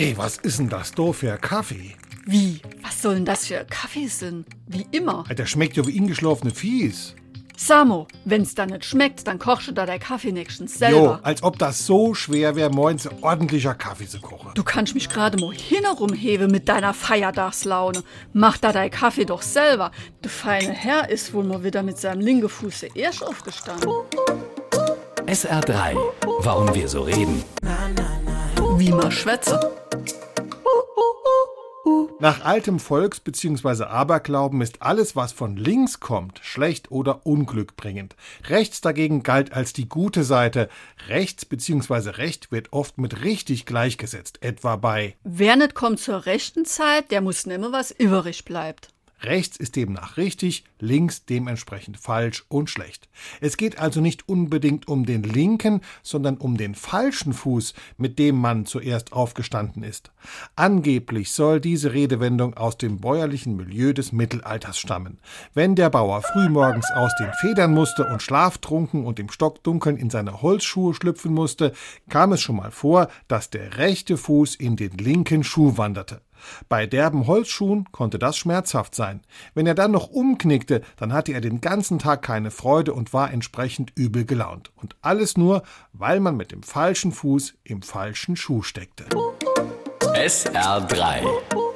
Ey, was ist denn das da für ein Kaffee? Wie? Was soll denn das für Kaffee sein? Wie immer. Der schmeckt ja wie eingeschlafene Fies. Samo, wenn's da nicht schmeckt, dann kochst du da dein Kaffee nächstens Jo, selber. als ob das so schwer wäre, morgens ordentlicher Kaffee zu kochen. Du kannst mich gerade mal hinterumheben mit deiner Feiertagslaune. Mach da dein Kaffee doch selber. Der feine Herr ist wohl mal wieder mit seinem linken Fuß erst aufgestanden. SR3. Warum wir so reden. Wie man schwätze. Nach altem Volks- bzw. Aberglauben ist alles, was von links kommt, schlecht oder unglückbringend. Rechts dagegen galt als die gute Seite. Rechts bzw. Recht wird oft mit richtig gleichgesetzt, etwa bei Wer nicht kommt zur rechten Zeit, der muss nehmen, was übrig bleibt. Rechts ist demnach richtig, links dementsprechend falsch und schlecht. Es geht also nicht unbedingt um den linken, sondern um den falschen Fuß, mit dem man zuerst aufgestanden ist. Angeblich soll diese Redewendung aus dem bäuerlichen Milieu des Mittelalters stammen. Wenn der Bauer frühmorgens aus den Federn musste und schlaftrunken und im Stockdunkeln in seine Holzschuhe schlüpfen musste, kam es schon mal vor, dass der rechte Fuß in den linken Schuh wanderte. Bei derben Holzschuhen konnte das schmerzhaft sein. Wenn er dann noch umknickte, dann hatte er den ganzen Tag keine Freude und war entsprechend übel gelaunt. Und alles nur, weil man mit dem falschen Fuß im falschen Schuh steckte. SR3.